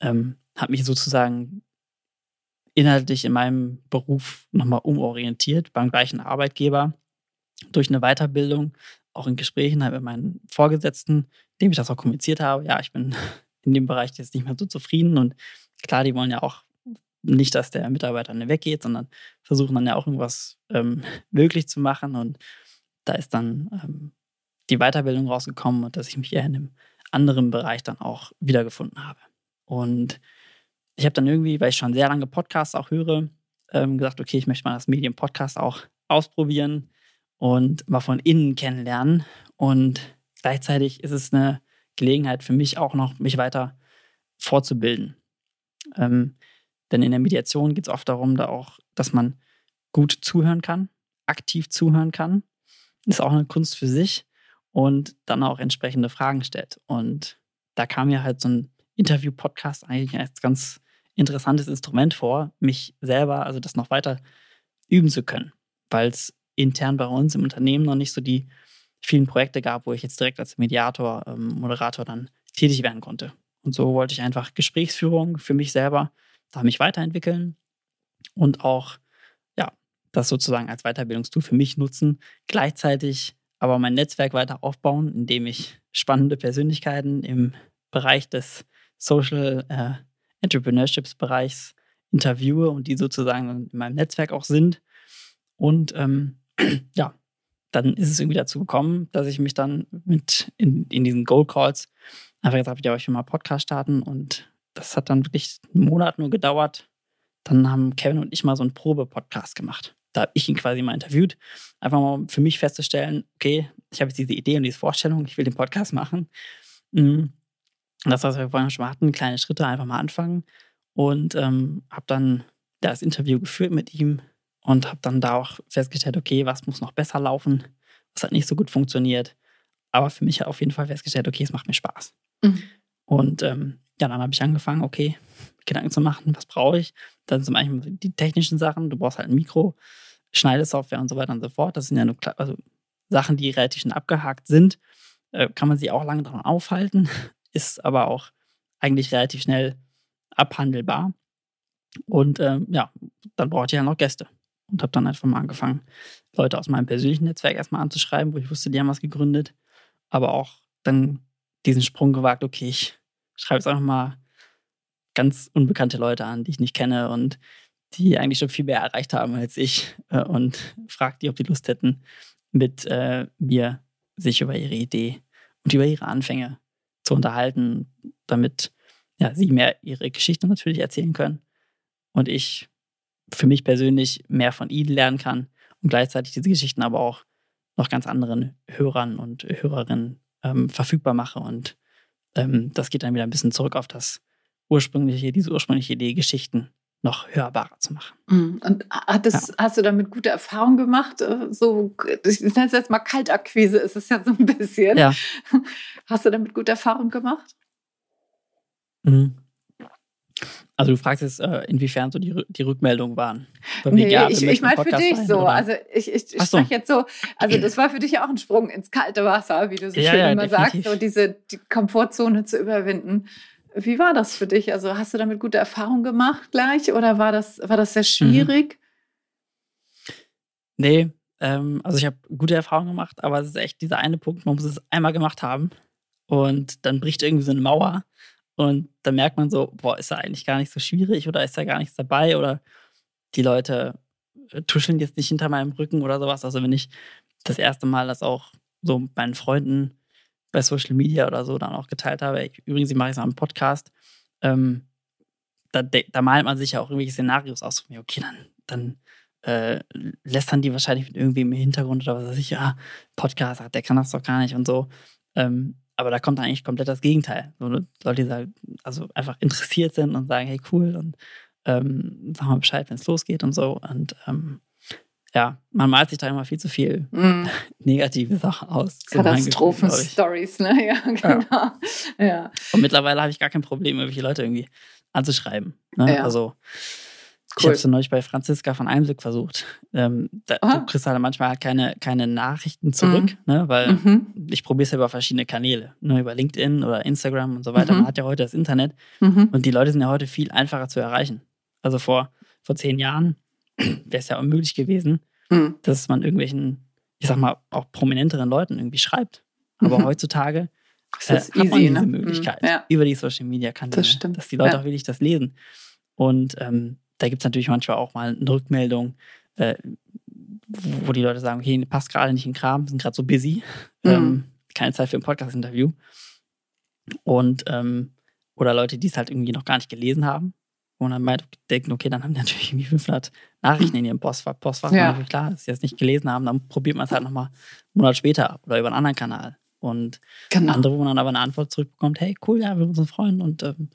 ähm, habe mich sozusagen inhaltlich in meinem Beruf nochmal umorientiert beim gleichen Arbeitgeber durch eine Weiterbildung, auch in Gesprächen halt mit meinen Vorgesetzten, dem ich das auch kommuniziert habe. Ja, ich bin in dem Bereich jetzt nicht mehr so zufrieden und klar, die wollen ja auch nicht, dass der Mitarbeiter dann weggeht, sondern versuchen dann ja auch irgendwas ähm, möglich zu machen und da ist dann ähm, die Weiterbildung rausgekommen und dass ich mich eher in einem anderen Bereich dann auch wiedergefunden habe. Und ich habe dann irgendwie, weil ich schon sehr lange Podcasts auch höre, ähm, gesagt, okay, ich möchte mal das Medium-Podcast auch ausprobieren und mal von innen kennenlernen. Und gleichzeitig ist es eine Gelegenheit für mich auch noch, mich weiter fortzubilden. Ähm, denn in der Mediation geht es oft darum, da auch, dass man gut zuhören kann, aktiv zuhören kann. Ist auch eine Kunst für sich und dann auch entsprechende Fragen stellt. Und da kam mir halt so ein Interview-Podcast eigentlich als ganz interessantes Instrument vor, mich selber, also das noch weiter üben zu können, weil es intern bei uns im Unternehmen noch nicht so die vielen Projekte gab, wo ich jetzt direkt als Mediator, ähm, Moderator dann tätig werden konnte. Und so wollte ich einfach Gesprächsführung für mich selber, da mich weiterentwickeln und auch, ja, das sozusagen als Weiterbildungstool für mich nutzen, gleichzeitig aber mein Netzwerk weiter aufbauen, indem ich spannende Persönlichkeiten im Bereich des Social äh, Entrepreneurships-Bereichs interviewe und die sozusagen in meinem Netzwerk auch sind. Und ähm, ja, dann ist es irgendwie dazu gekommen, dass ich mich dann mit in, in diesen Goal Calls einfach gesagt habe, ja, ich will mal Podcast starten und das hat dann wirklich einen Monat nur gedauert. Dann haben Kevin und ich mal so einen Probe-Podcast gemacht. Da habe ich ihn quasi mal interviewt, einfach mal für mich festzustellen, okay, ich habe jetzt diese Idee und diese Vorstellung, ich will den Podcast machen. Mhm das, was wir vorhin schon hatten, kleine Schritte einfach mal anfangen. Und ähm, habe dann das Interview geführt mit ihm und habe dann da auch festgestellt, okay, was muss noch besser laufen, was hat nicht so gut funktioniert. Aber für mich hat auf jeden Fall festgestellt, okay, es macht mir Spaß. Mhm. Und ähm, ja, dann habe ich angefangen, okay, Gedanken zu machen, was brauche ich. Dann zum einen die technischen Sachen, du brauchst halt ein Mikro, Schneidesoftware und so weiter und so fort. Das sind ja nur also Sachen, die relativ schnell abgehakt sind. Äh, kann man sich auch lange daran aufhalten ist aber auch eigentlich relativ schnell abhandelbar. Und ähm, ja, dann brauchte ich ja noch Gäste. Und habe dann einfach mal angefangen, Leute aus meinem persönlichen Netzwerk erstmal anzuschreiben, wo ich wusste, die haben was gegründet. Aber auch dann diesen Sprung gewagt, okay, ich schreibe jetzt einfach mal ganz unbekannte Leute an, die ich nicht kenne und die eigentlich schon viel mehr erreicht haben als ich äh, und frage die, ob die Lust hätten, mit äh, mir sich über ihre Idee und über ihre Anfänge zu unterhalten, damit ja, sie mehr ihre Geschichte natürlich erzählen können und ich für mich persönlich mehr von ihnen lernen kann und gleichzeitig diese Geschichten aber auch noch ganz anderen Hörern und Hörerinnen ähm, verfügbar mache. Und ähm, das geht dann wieder ein bisschen zurück auf das ursprüngliche, diese ursprüngliche Idee, Geschichten noch hörbarer zu machen. Mhm. Und hat das, ja. hast du damit gute Erfahrungen gemacht? Äh, so, ich nenne es jetzt mal Kaltakquise, ist es ja so ein bisschen. Ja. Hast du damit gute Erfahrungen gemacht? Mhm. Also du fragst jetzt, äh, inwiefern so die, die Rückmeldungen waren. Nee, ich, ich meine für dich so. Oder? Also ich, ich, ich so. spreche jetzt so, also das war für dich ja auch ein Sprung ins kalte Wasser, wie du so ja, schön ja, immer definitiv. sagst, so diese die Komfortzone zu überwinden. Wie war das für dich? Also hast du damit gute Erfahrungen gemacht gleich oder war das, war das sehr schwierig? Mhm. Nee, ähm, also ich habe gute Erfahrungen gemacht, aber es ist echt dieser eine Punkt, man muss es einmal gemacht haben und dann bricht irgendwie so eine Mauer und dann merkt man so, boah, ist da eigentlich gar nicht so schwierig oder ist da gar nichts dabei oder die Leute äh, tuscheln jetzt nicht hinter meinem Rücken oder sowas. Also wenn ich das erste Mal das auch so mit meinen Freunden bei Social Media oder so dann auch geteilt habe, ich, übrigens, ich mache es auch im Podcast, ähm, da, da, malt man sich ja auch irgendwelche Szenarios aus. Okay, dann, dann äh, lästern die wahrscheinlich mit irgendwem im Hintergrund oder was weiß ich, ja, Podcast, der kann das doch gar nicht und so. Ähm, aber da kommt eigentlich komplett das Gegenteil. So Leute, die halt, also einfach interessiert sind und sagen, hey, cool, und ähm, sag mal Bescheid, wenn es losgeht und so. Und ähm, ja, man malt sich da immer viel zu viel mm. negative Sachen aus. Katastrophen-Stories, ne? Ja, genau. Ja. ja. Und mittlerweile habe ich gar kein Problem, irgendwelche Leute irgendwie anzuschreiben. Ne? Ja. Also Cool. Ich habe es neulich bei Franziska von Eimsig versucht. Ähm, da, du kriegst halt manchmal halt keine, keine Nachrichten zurück, mhm. ne, weil mhm. ich probiere es ja über verschiedene Kanäle, ne, über LinkedIn oder Instagram und so weiter. Mhm. Man hat ja heute das Internet mhm. und die Leute sind ja heute viel einfacher zu erreichen. Also vor, vor zehn Jahren wäre es ja unmöglich gewesen, mhm. dass man irgendwelchen, ich sag mal, auch prominenteren Leuten irgendwie schreibt. Aber mhm. heutzutage äh, hat easy, man diese ne? Möglichkeit ja. über die Social Media Kanäle, das dass die Leute ja. auch wirklich das lesen. Und ähm, da gibt es natürlich manchmal auch mal eine Rückmeldung, äh, wo die Leute sagen, okay, passt gerade nicht in den Kram, sind gerade so busy, mhm. ähm, keine Zeit für ein Podcast-Interview. Und ähm, oder Leute, die es halt irgendwie noch gar nicht gelesen haben und dann meint, denken, okay, dann haben die natürlich irgendwie 500 Nachrichten in ihrem Postfach. Postfach ja. klar, dass sie das nicht gelesen haben, dann probiert man es halt nochmal einen Monat später oder über einen anderen Kanal. Und genau. andere, wo man dann aber eine Antwort zurückbekommt, hey, cool, ja, wir sind Freunde und ähm,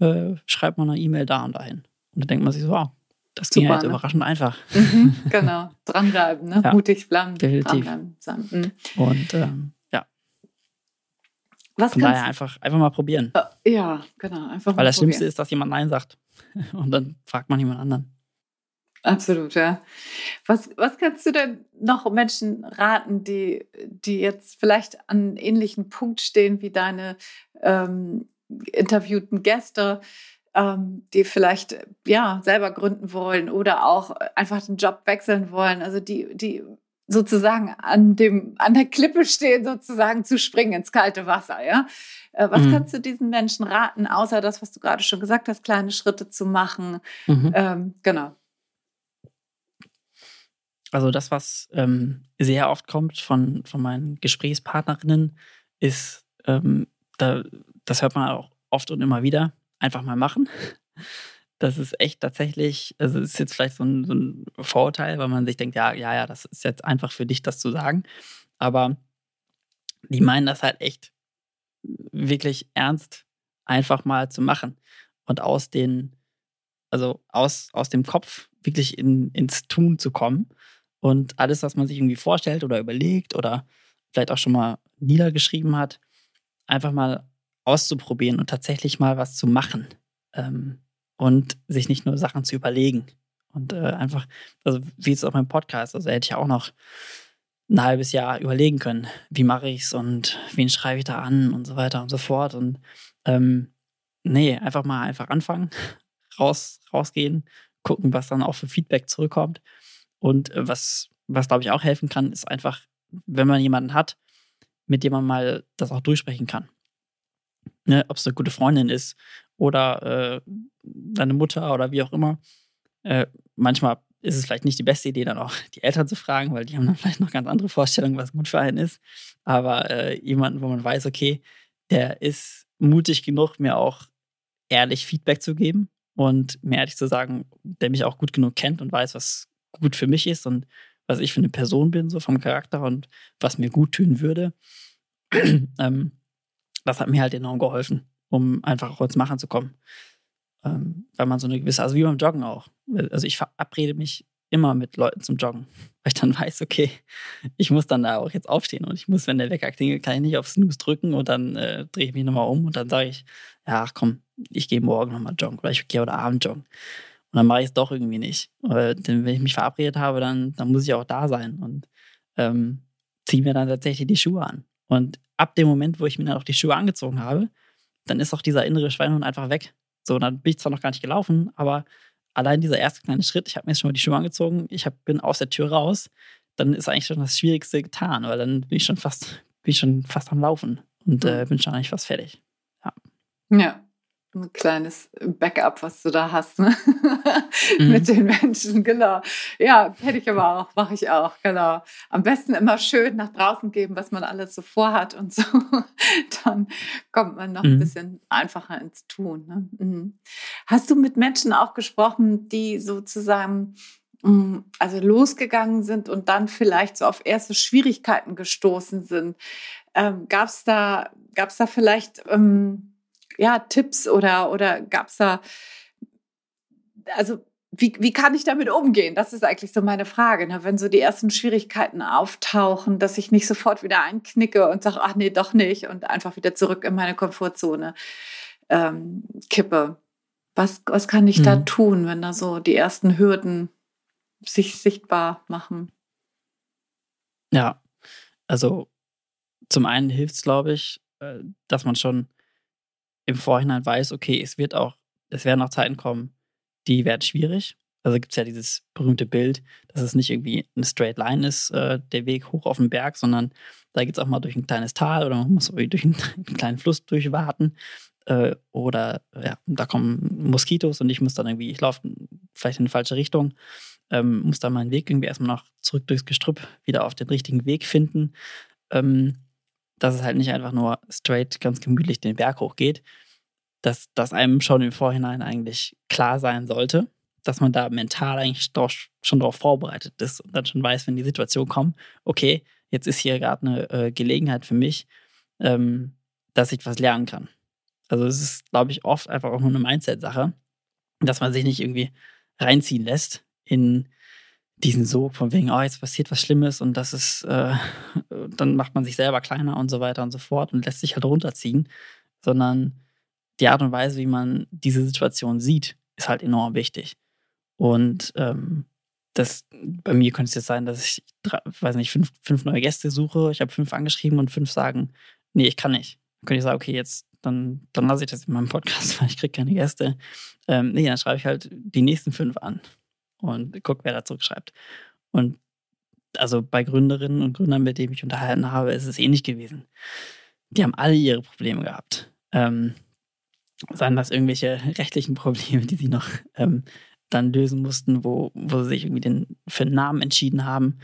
äh, schreibt mal eine E-Mail da und dahin. Und dann denkt man sich so, wow, das ging Super, halt ne? überraschend einfach. Mhm, genau, dranbleiben, ne? Ja, mutig bleiben. Definitiv. Dranbleiben. Mhm. Und ähm, ja. Was Von daher einfach, einfach mal probieren. Äh, ja, genau. Einfach Weil das probieren. Schlimmste ist, dass jemand Nein sagt. Und dann fragt man jemand anderen. Absolut, ja. Was, was kannst du denn noch Menschen raten, die, die jetzt vielleicht an einem ähnlichen Punkt stehen wie deine ähm, interviewten Gäste? Ähm, die vielleicht ja selber gründen wollen oder auch einfach den Job wechseln wollen. Also die, die sozusagen an dem, an der Klippe stehen, sozusagen zu springen ins kalte Wasser, ja. Äh, was mhm. kannst du diesen Menschen raten, außer das, was du gerade schon gesagt hast, kleine Schritte zu machen? Mhm. Ähm, genau. Also das, was ähm, sehr oft kommt von, von meinen Gesprächspartnerinnen, ist, ähm, da, das hört man auch oft und immer wieder, einfach mal machen. Das ist echt tatsächlich, also ist jetzt vielleicht so ein, so ein Vorurteil, weil man sich denkt, ja, ja, ja, das ist jetzt einfach für dich, das zu sagen. Aber die meinen das halt echt wirklich ernst, einfach mal zu machen und aus den, also aus, aus dem Kopf wirklich in, ins Tun zu kommen und alles, was man sich irgendwie vorstellt oder überlegt oder vielleicht auch schon mal niedergeschrieben hat, einfach mal auszuprobieren und tatsächlich mal was zu machen. Ähm, und sich nicht nur Sachen zu überlegen. Und äh, einfach, also wie es auch beim Podcast, also hätte ich auch noch ein halbes Jahr überlegen können, wie mache ich es und wen schreibe ich da an und so weiter und so fort. Und ähm, nee, einfach mal einfach anfangen, raus, rausgehen, gucken, was dann auch für Feedback zurückkommt. Und äh, was, was glaube ich auch helfen kann, ist einfach, wenn man jemanden hat, mit dem man mal das auch durchsprechen kann ne, ob es eine gute Freundin ist oder äh, deine Mutter oder wie auch immer. Äh, manchmal ist es vielleicht nicht die beste Idee, dann auch die Eltern zu fragen, weil die haben dann vielleicht noch ganz andere Vorstellungen, was gut für einen ist. Aber äh, jemanden, wo man weiß, okay, der ist mutig genug, mir auch ehrlich Feedback zu geben und mir ehrlich zu sagen, der mich auch gut genug kennt und weiß, was gut für mich ist und was ich für eine Person bin, so vom Charakter und was mir gut tun würde. ähm, das hat mir halt enorm geholfen, um einfach auch ins Machen zu kommen. Ähm, weil man so eine gewisse, also wie beim Joggen auch. Also ich verabrede mich immer mit Leuten zum Joggen, weil ich dann weiß, okay, ich muss dann da auch jetzt aufstehen und ich muss, wenn der Wecker klingelt, kann ich nicht auf Snooze drücken und dann äh, drehe ich mich nochmal um und dann sage ich, ja, komm, ich gehe morgen nochmal joggen oder ich gehe heute Abend joggen. Und dann mache ich es doch irgendwie nicht. Weil, denn wenn ich mich verabredet habe, dann, dann muss ich auch da sein und ähm, ziehe mir dann tatsächlich die Schuhe an. Und ab dem Moment, wo ich mir dann auch die Schuhe angezogen habe, dann ist auch dieser innere Schweinehund einfach weg. So, dann bin ich zwar noch gar nicht gelaufen, aber allein dieser erste kleine Schritt, ich habe mir jetzt schon mal die Schuhe angezogen, ich hab, bin aus der Tür raus, dann ist eigentlich schon das Schwierigste getan, weil dann bin ich schon fast, bin ich schon fast am Laufen und äh, bin schon eigentlich fast fertig. Ja. Ja ein kleines Backup, was du da hast, ne? Mhm. mit den Menschen, genau. Ja, hätte ich aber auch, mache ich auch, genau. Am besten immer schön nach draußen geben, was man alles so vorhat und so. Dann kommt man noch mhm. ein bisschen einfacher ins Tun. Ne? Mhm. Hast du mit Menschen auch gesprochen, die sozusagen mm, also losgegangen sind und dann vielleicht so auf erste Schwierigkeiten gestoßen sind? Ähm, Gab es da, gab's da vielleicht ähm, ja, Tipps oder, oder gab es da, also wie, wie kann ich damit umgehen? Das ist eigentlich so meine Frage. Ne? Wenn so die ersten Schwierigkeiten auftauchen, dass ich nicht sofort wieder einknicke und sage, ach nee, doch nicht und einfach wieder zurück in meine Komfortzone ähm, kippe. Was, was kann ich mhm. da tun, wenn da so die ersten Hürden sich sichtbar machen? Ja, also zum einen hilft es, glaube ich, äh, dass man schon im Vorhinein weiß, okay, es wird auch, es werden auch Zeiten kommen, die werden schwierig. Also gibt es ja dieses berühmte Bild, dass es nicht irgendwie eine straight line ist, äh, der Weg hoch auf den Berg, sondern da geht es auch mal durch ein kleines Tal oder man muss durch einen, einen kleinen Fluss durchwarten. Äh, oder ja, da kommen Moskitos und ich muss dann irgendwie, ich laufe vielleicht in die falsche Richtung, ähm, muss dann meinen Weg irgendwie erstmal noch zurück durchs Gestrüpp wieder auf den richtigen Weg finden. Ähm, dass es halt nicht einfach nur straight ganz gemütlich den Berg hochgeht, dass das einem schon im Vorhinein eigentlich klar sein sollte, dass man da mental eigentlich doch schon darauf vorbereitet ist und dann schon weiß, wenn die Situation kommt, okay, jetzt ist hier gerade eine äh, Gelegenheit für mich, ähm, dass ich was lernen kann. Also es ist, glaube ich, oft einfach auch nur eine Mindset-Sache, dass man sich nicht irgendwie reinziehen lässt in diesen Sog von wegen, oh, jetzt passiert was Schlimmes und das ist, äh, dann macht man sich selber kleiner und so weiter und so fort und lässt sich halt runterziehen, sondern die Art und Weise, wie man diese Situation sieht, ist halt enorm wichtig. Und ähm, das, bei mir könnte es jetzt sein, dass ich, drei, weiß nicht, fünf, fünf neue Gäste suche, ich habe fünf angeschrieben und fünf sagen, nee, ich kann nicht. Dann könnte ich sagen, okay, jetzt, dann, dann lasse ich das in meinem Podcast, weil ich kriege keine Gäste. Ähm, nee, dann schreibe ich halt die nächsten fünf an und guck, wer da zurückschreibt. Und also bei Gründerinnen und Gründern, mit denen ich unterhalten habe, ist es ähnlich gewesen. Die haben alle ihre Probleme gehabt. Ähm, seien das irgendwelche rechtlichen Probleme, die sie noch ähm, dann lösen mussten, wo, wo sie sich irgendwie den, für einen Namen entschieden haben.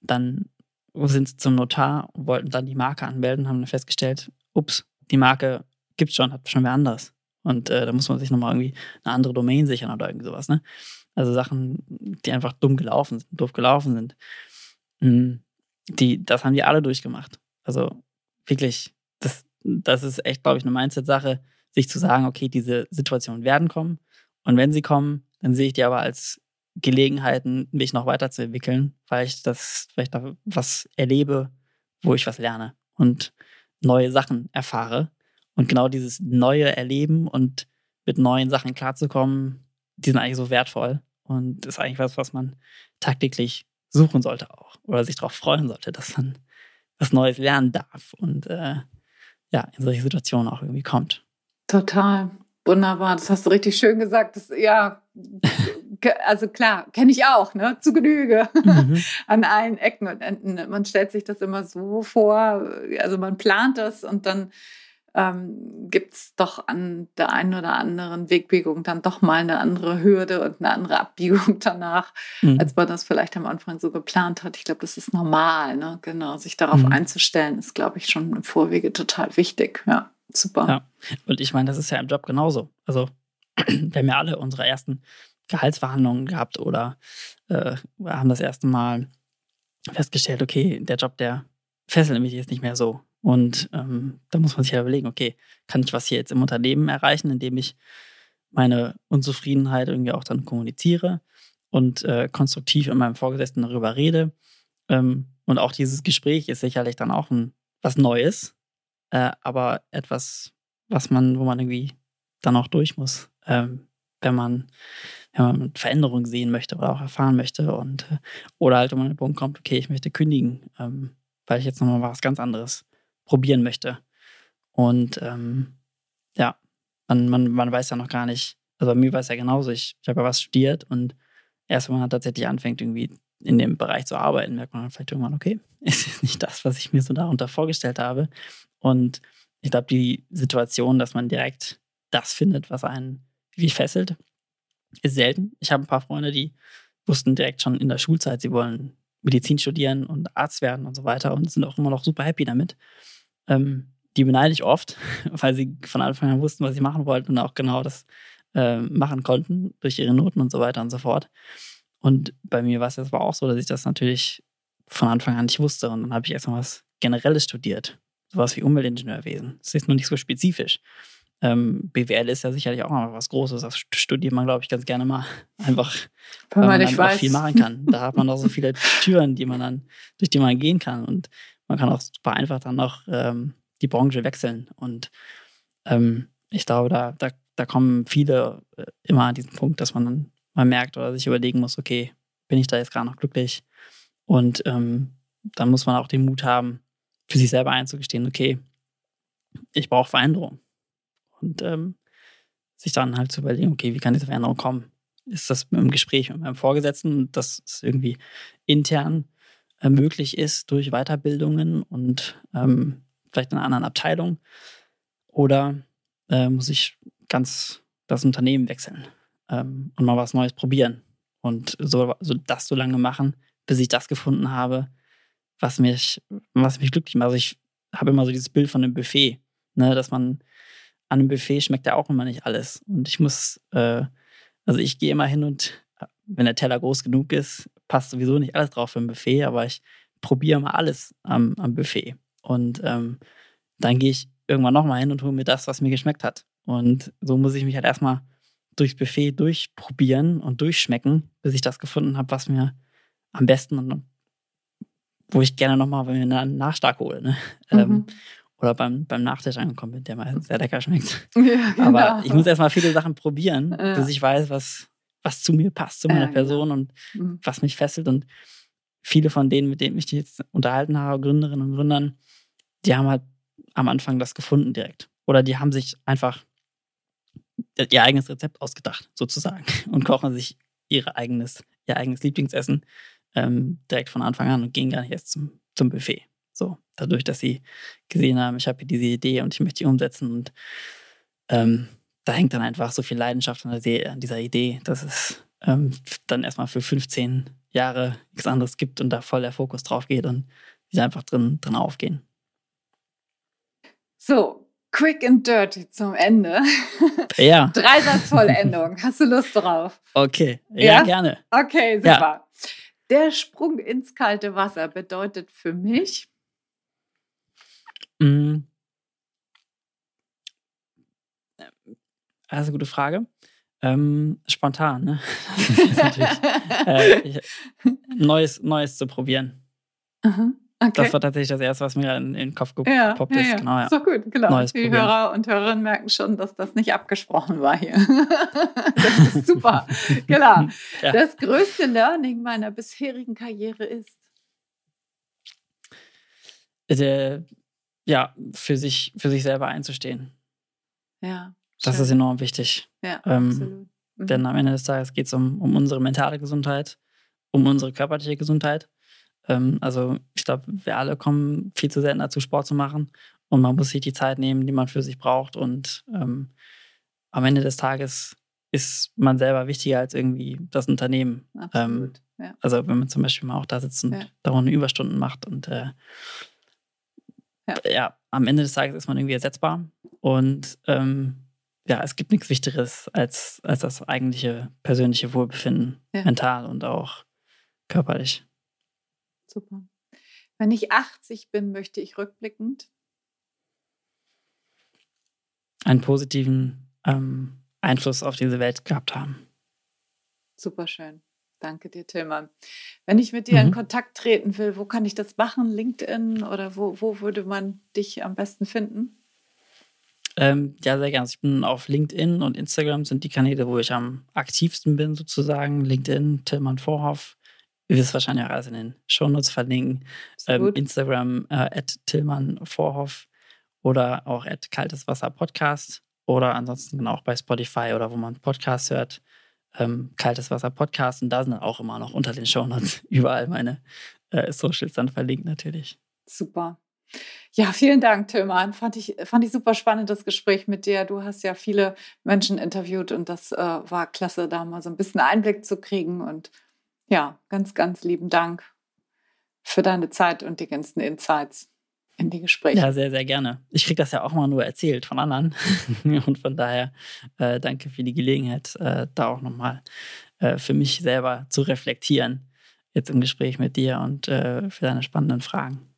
Dann sind sie zum Notar und wollten dann die Marke anmelden, haben dann festgestellt, ups, die Marke gibt es schon, hat schon wer anders. Und äh, da muss man sich nochmal irgendwie eine andere Domain sichern oder irgendwie sowas. Ne? Also Sachen, die einfach dumm gelaufen sind, doof gelaufen sind. Hm, die, das haben die alle durchgemacht. Also wirklich, das, das ist echt, glaube ich, eine Mindset-Sache, sich zu sagen, okay, diese Situationen werden kommen. Und wenn sie kommen, dann sehe ich die aber als Gelegenheiten, mich noch weiterzuentwickeln, weil ich das, weil ich da was erlebe, wo ich was lerne und neue Sachen erfahre. Und genau dieses neue Erleben und mit neuen Sachen klarzukommen, die sind eigentlich so wertvoll und ist eigentlich was, was man tagtäglich suchen sollte auch oder sich darauf freuen sollte, dass man was Neues lernen darf und äh, ja, in solche Situationen auch irgendwie kommt. Total. Wunderbar, das hast du richtig schön gesagt. Das, ja, also klar, kenne ich auch, ne? Zu Genüge mhm. an allen Ecken und Enden. Man stellt sich das immer so vor, also man plant das und dann ähm, gibt es doch an der einen oder anderen Wegbiegung dann doch mal eine andere Hürde und eine andere Abbiegung danach, mhm. als man das vielleicht am Anfang so geplant hat. Ich glaube, das ist normal, ne? Genau, sich darauf mhm. einzustellen, ist, glaube ich, schon im Vorwege total wichtig, ja. Super. Ja. Und ich meine, das ist ja im Job genauso. Also, wir haben ja alle unsere ersten Gehaltsverhandlungen gehabt oder äh, haben das erste Mal festgestellt, okay, der Job, der fesselt mich jetzt nicht mehr so. Und ähm, da muss man sich ja überlegen, okay, kann ich was hier jetzt im Unternehmen erreichen, indem ich meine Unzufriedenheit irgendwie auch dann kommuniziere und äh, konstruktiv mit meinem Vorgesetzten darüber rede. Ähm, und auch dieses Gespräch ist sicherlich dann auch ein, was Neues, äh, aber etwas, was man, wo man irgendwie dann auch durch muss, ähm, wenn man, wenn man Veränderungen sehen möchte oder auch erfahren möchte und äh, oder halt um an den Punkt kommt, okay, ich möchte kündigen, ähm, weil ich jetzt nochmal was ganz anderes probieren möchte. Und ähm, ja, man, man, man weiß ja noch gar nicht, also bei mir war es ja genauso, ich, ich habe ja was studiert und erst wenn man tatsächlich anfängt, irgendwie in dem Bereich zu arbeiten, merkt man vielleicht irgendwann, okay, ist nicht das, was ich mir so darunter vorgestellt habe. Und ich glaube, die Situation, dass man direkt das findet, was einen wie fesselt, ist selten. Ich habe ein paar Freunde, die wussten direkt schon in der Schulzeit, sie wollen Medizin studieren und Arzt werden und so weiter und sind auch immer noch super happy damit. Ähm, die beneide ich oft, weil sie von Anfang an wussten, was sie machen wollten und auch genau das äh, machen konnten durch ihre Noten und so weiter und so fort. Und bei mir war es jetzt aber auch so, dass ich das natürlich von Anfang an nicht wusste. Und dann habe ich erstmal was Generelles studiert. Sowas wie Umweltingenieurwesen. Das ist nur nicht so spezifisch. Ähm, BWL ist ja sicherlich auch mal was Großes. Das studiert man, glaube ich, ganz gerne mal. Einfach, weil, weil man einfach weiß. viel machen kann. Da hat man auch so viele Türen, die man dann, durch die man gehen kann. Und man kann auch super einfach dann noch ähm, die Branche wechseln. Und ähm, ich glaube, da, da, da kommen viele äh, immer an diesen Punkt, dass man dann mal merkt oder sich überlegen muss, okay, bin ich da jetzt gerade noch glücklich? Und ähm, dann muss man auch den Mut haben, für sich selber einzugestehen, okay, ich brauche Veränderung. Und ähm, sich dann halt zu überlegen, okay, wie kann diese Veränderung kommen? Ist das im Gespräch mit meinem Vorgesetzten, dass es irgendwie intern äh, möglich ist durch Weiterbildungen und ähm, vielleicht in einer anderen Abteilung? Oder äh, muss ich ganz das Unternehmen wechseln ähm, und mal was Neues probieren? Und so, so das so lange machen, bis ich das gefunden habe, was mich, was mich glücklich macht. Also ich habe immer so dieses Bild von einem Buffet, ne, dass man an einem Buffet schmeckt ja auch immer nicht alles. Und ich muss, äh, also ich gehe immer hin und wenn der Teller groß genug ist, passt sowieso nicht alles drauf für ein Buffet, aber ich probiere mal alles am, am Buffet. Und ähm, dann gehe ich irgendwann nochmal hin und hole mir das, was mir geschmeckt hat. Und so muss ich mich halt erstmal durchs Buffet durchprobieren und durchschmecken, bis ich das gefunden habe, was mir am besten und wo ich gerne nochmal einen Nachschlag hole. Ne? Mhm. Ähm, oder beim, beim Nachtisch angekommen bin, der mal sehr lecker schmeckt. Ja, genau. Aber ich muss erstmal viele Sachen probieren, ja. bis ich weiß, was, was zu mir passt, zu meiner ja, Person genau. und mhm. was mich fesselt. Und viele von denen, mit denen ich mich jetzt unterhalten habe, Gründerinnen und Gründern, die haben halt am Anfang das gefunden direkt. Oder die haben sich einfach ihr eigenes Rezept ausgedacht, sozusagen, und kochen sich ihre eigenes, ihr eigenes Lieblingsessen ähm, direkt von Anfang an und gehen gar nicht erst zum, zum Buffet. So, dadurch, dass sie gesehen haben, ich habe hier diese Idee und ich möchte die umsetzen. Und ähm, da hängt dann einfach so viel Leidenschaft an, der, an dieser Idee, dass es ähm, dann erstmal für 15 Jahre nichts anderes gibt und da voll der Fokus drauf geht und sie einfach drin, drin aufgehen. So, quick and dirty zum Ende. Ja. Dreisatzvollendung. Hast du Lust drauf? Okay, ja, ja? gerne. Okay, super. Ja. Der Sprung ins kalte Wasser bedeutet für mich. Mhm. Das ist eine gute Frage. Ähm, spontan, ne? äh, ich, Neues, Neues zu probieren. Aha. Okay. Das war tatsächlich das Erste, was mir in, den Kopf gepoppt ja, ist. Ja, Genau, ja. So gut, genau. Neues Die probieren. Hörer und Hörerinnen merken schon, dass das nicht abgesprochen war hier. das ist super. genau. Das größte Learning meiner bisherigen Karriere ist. Der, äh, ja, für sich, für sich selber einzustehen. Ja. Das ist enorm wichtig. Ja, ähm, absolut. Mhm. Denn am Ende des Tages geht es um, um unsere mentale Gesundheit, um unsere körperliche Gesundheit ähm, also ich glaube, wir alle kommen viel zu selten dazu, Sport zu machen. Und man muss sich die Zeit nehmen, die man für sich braucht. Und ähm, am Ende des Tages ist man selber wichtiger als irgendwie das Unternehmen. Absolut. Ähm, ja. Also wenn man zum Beispiel mal auch da sitzt und ja. dauernd Überstunden macht und äh, ja. ja. am Ende des Tages ist man irgendwie ersetzbar. Und ähm, ja, es gibt nichts Wichtigeres als, als das eigentliche persönliche Wohlbefinden, ja. mental und auch körperlich. Super. Wenn ich 80 bin, möchte ich rückblickend einen positiven ähm, Einfluss auf diese Welt gehabt haben. Super schön. Danke dir, Tillmann. Wenn ich mit dir mhm. in Kontakt treten will, wo kann ich das machen? LinkedIn oder wo, wo würde man dich am besten finden? Ähm, ja, sehr gerne. Also ich bin auf LinkedIn und Instagram sind die Kanäle, wo ich am aktivsten bin, sozusagen. LinkedIn, Tillmann Vorhoff. Ihr wisst wahrscheinlich auch alles in den Shownotes verlinken. Ähm, Instagram äh, at Tillmann Vorhoff oder auch at Kaltes Wasser Podcast oder ansonsten auch bei Spotify oder wo man Podcasts hört. Ähm, Kaltes Wasser Podcast und da sind dann auch immer noch unter den Shownotes überall meine äh, Socials dann verlinkt natürlich. Super. Ja, vielen Dank, Tilman. Fand ich, fand ich super spannend, das Gespräch mit dir. Du hast ja viele Menschen interviewt und das äh, war klasse, da mal so ein bisschen Einblick zu kriegen. Und ja, ganz, ganz lieben Dank für deine Zeit und die ganzen Insights in die Gespräche. Ja, sehr, sehr gerne. Ich kriege das ja auch mal nur erzählt von anderen. und von daher äh, danke für die Gelegenheit, äh, da auch nochmal äh, für mich selber zu reflektieren, jetzt im Gespräch mit dir und äh, für deine spannenden Fragen.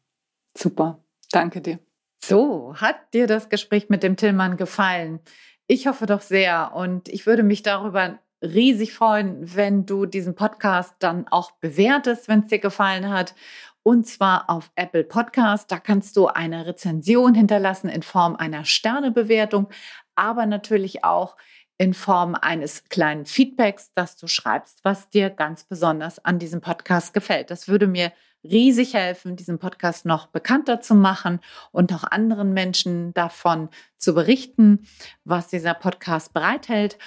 Super. Danke dir. So, hat dir das Gespräch mit dem Tillmann gefallen? Ich hoffe doch sehr und ich würde mich darüber riesig freuen, wenn du diesen Podcast dann auch bewertest, wenn es dir gefallen hat. Und zwar auf Apple Podcast. Da kannst du eine Rezension hinterlassen in Form einer Sternebewertung, aber natürlich auch in Form eines kleinen Feedbacks, dass du schreibst, was dir ganz besonders an diesem Podcast gefällt. Das würde mir riesig helfen, diesen Podcast noch bekannter zu machen und auch anderen Menschen davon zu berichten, was dieser Podcast bereithält.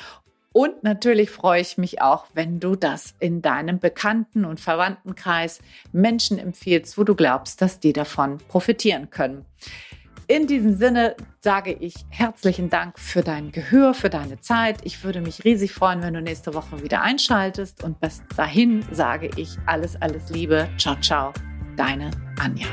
Und natürlich freue ich mich auch, wenn du das in deinem Bekannten- und Verwandtenkreis Menschen empfiehlst, wo du glaubst, dass die davon profitieren können. In diesem Sinne sage ich herzlichen Dank für dein Gehör, für deine Zeit. Ich würde mich riesig freuen, wenn du nächste Woche wieder einschaltest. Und bis dahin sage ich alles, alles Liebe. Ciao, ciao. Deine Anja.